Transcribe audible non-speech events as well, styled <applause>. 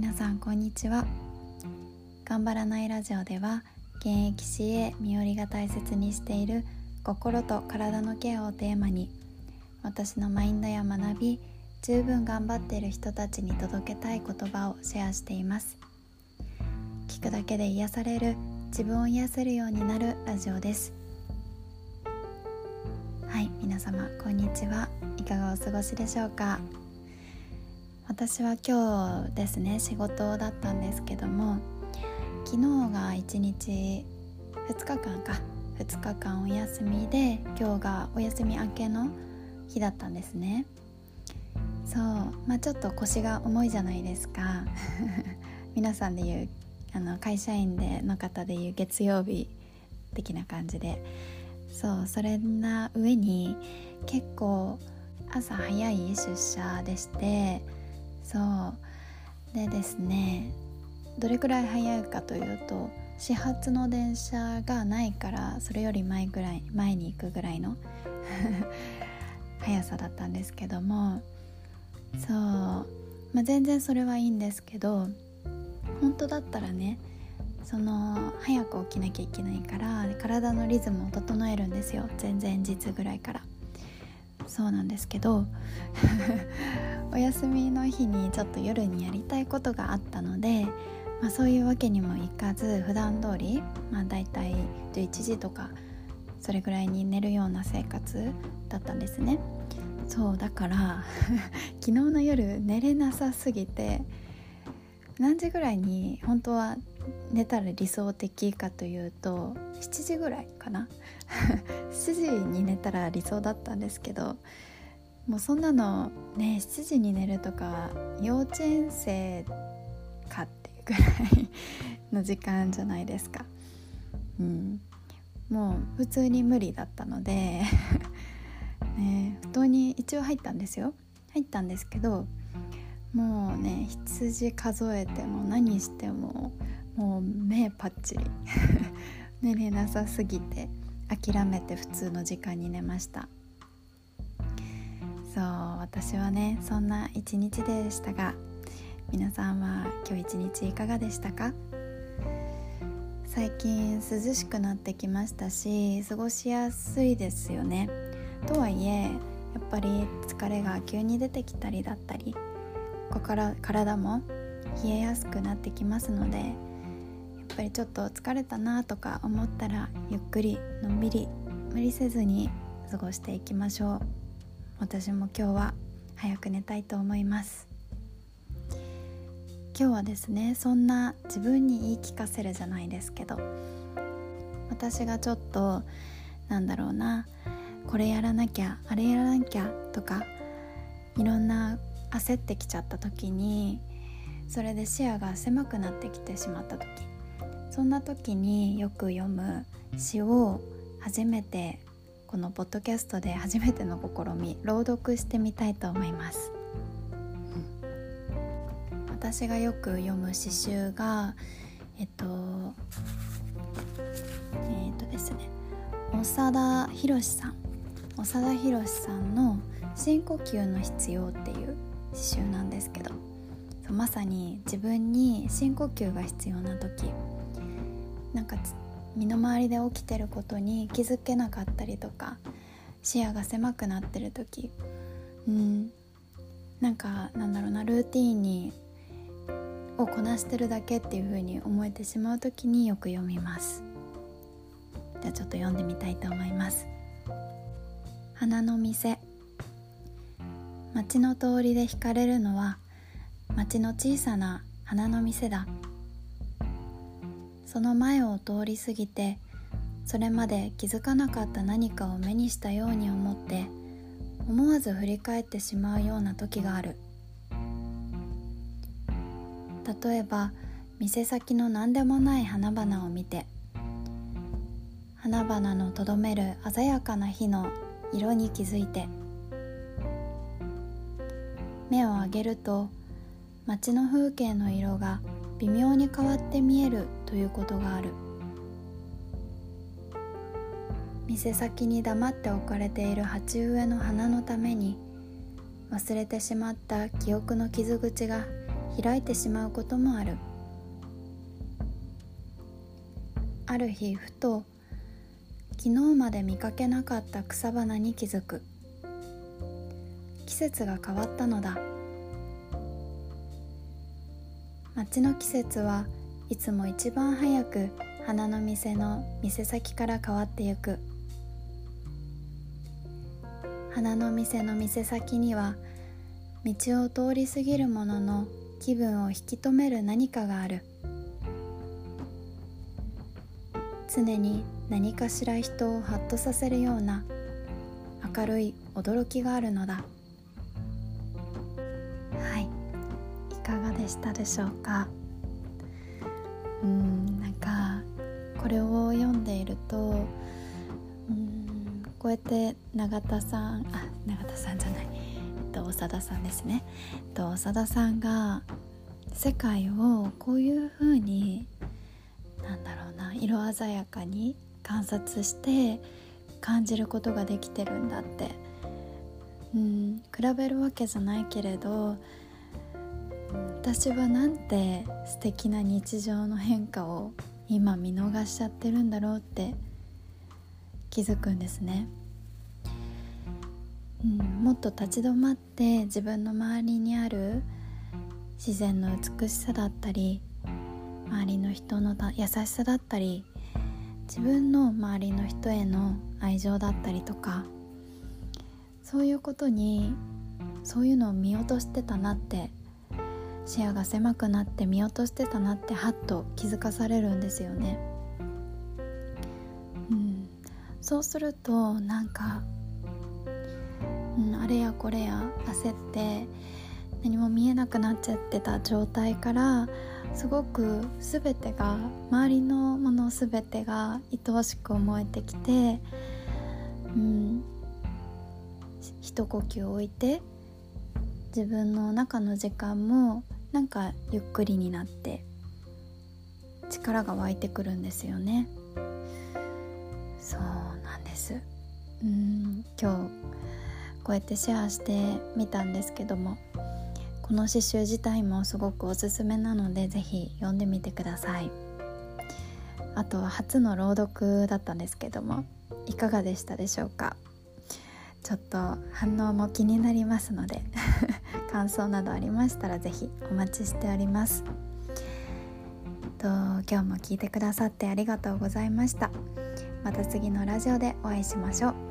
皆さんこんにちは。頑張らないラジオでは現役 CA 身寄りが大切にしている心と体のケアをテーマに私のマインドや学び十分頑張っている人たちに届けたい言葉をシェアしています。聞くだけで癒される自分を癒せるようになるラジオです。はい皆様こんにちは。いかがお過ごしでしょうか？私は今日ですね仕事だったんですけども昨日が1日2日間か2日間お休みで今日がお休み明けの日だったんですね。そうまあちょっと腰が重いじゃないですか。<laughs> 皆さんでいうあの会社員での方でいう月曜日的な感じで。そうそれな上に結構朝早い出社でしてそう。でですねどれくらい早いかというと始発の電車がないからそれより前ぐらい前に行くぐらいの <laughs> 速さだったんですけどもそう、まあ、全然それはいいんですけど本当だったらねその早く起きなきゃいけないから体のリズムを整えるんですよ。前々日ぐらいから。そうなんですけど <laughs> お休みの日にちょっと夜にやりたいことがあったので、まあ、そういうわけにもいかず普段通りまあ大体11時とかそれぐらいに寝るような生活だったんですね。そうだから <laughs> 昨日の夜寝れなさすぎて何時ぐらいに本当は寝たら理想的かというと7時ぐらいかな。<laughs> 7時に寝たら理想だったんですけどもうそんなのね7時に寝るとか幼稚園生かっていうぐらいの時間じゃないですか。うん、もう普通に無理だったので <laughs> ね、布団に一応入ったんですよ。入ったんですけどもうね羊数えても何してももう目パッチリ。<laughs> 寝れなさすぎて諦めて普通の時間に寝ました。そう私はねそんな一日でしたが皆さんは今日一日いかがでしたか？最近涼しくなってきましたし過ごしやすいですよね。とはいえやっぱり疲れが急に出てきたりだったりここから体も冷えやすくなってきますのでやっぱりちょっと疲れたなとか思ったらゆっくりのんびり無理せずに過ごしていきましょう。私も今日は早く寝たいと思います。今日はですねそんな自分に言い聞かせるじゃないですけど私がちょっとなんだろうなこれやらなきゃあれやらなきゃとかいろんな焦ってきちゃった時にそれで視野が狭くなってきてしまった時。そんな時によく読む詩を初めてこのポッドキャストで初めての試み朗読してみたいと思います、うん、私がよく読む詩集がえっとえっとですね長田博さん。長田博さんの「深呼吸の必要」っていう詩集なんですけどそうまさに自分に深呼吸が必要な時なんか身の回りで起きてることに気づけなかったりとか視野が狭くなってる時うんなんかなんだろうなルーティーンにをこなしてるだけっていう風に思えてしまう時によく読みます。じゃあちょっと読んでみたいと思います。花の店。街の通りで惹かれるのは街の小さな花の店だ。その前を通り過ぎてそれまで気づかなかった何かを目にしたように思って思わず振り返ってしまうような時がある。例えば店先の何でもない花々を見て花々のとどめる鮮やかな火の色に気づいて目を上げると街の風景の色が微妙に変わって見えるということがある。店先に黙って置かれている鉢植えの花のために忘れてしまった記憶の傷口が開いてしまうこともある。ある日ふと昨日まで見かけなかった草花に気づく。季節が変わったのだ。街の季節はいつも一番早く花の店の店先から変わってゆく。花の店の店先には道を通り過ぎる者の気分を引き止める何かがある。常に何かしら人をハッとさせるような明るい驚きがあるのだ。でしたでしょうか？うんなんかこれを読んでいるとうんこうやって永田さんあ永田さんじゃない、えっと、長田さんですね、えっと、長田さんが世界をこういうふうになんだろうな色鮮やかに観察して感じることができてるんだって。うん比べるわけじゃないけれど私はなんて素敵な日常の変化を今見逃しちゃってるんだろうって気づくんですね、うん、もっと立ち止まって自分の周りにある自然の美しさだったり周りの人の優しさだったり自分の周りの人への愛情だったりとかそういうことにそういうのを見落としてたなって視野が狭くなって見落としてたなってハッと気づかされるんですよね。うん、そうするとなんか、うん、あれやこれや焦って何も見えなくなっちゃってた状態からすごく全てが周りのもの全てが愛おしく思えてきて、うん、一呼吸置いて自分の中の時間もなんかゆっくりになって力が湧いてくるんですよね。そうなんです。うん今日こうやってシェアしてみたんですけどもこの詩集自体もすごくおすすめなので是非読んでみてください。あとは初の朗読だったんですけどもいかがでしたでしょうか？ちょっと反応も気になりますので。感想などありましたら是非お待ちしております。と今日も聞いてくださってありがとうございました。また次のラジオでお会いしましょう。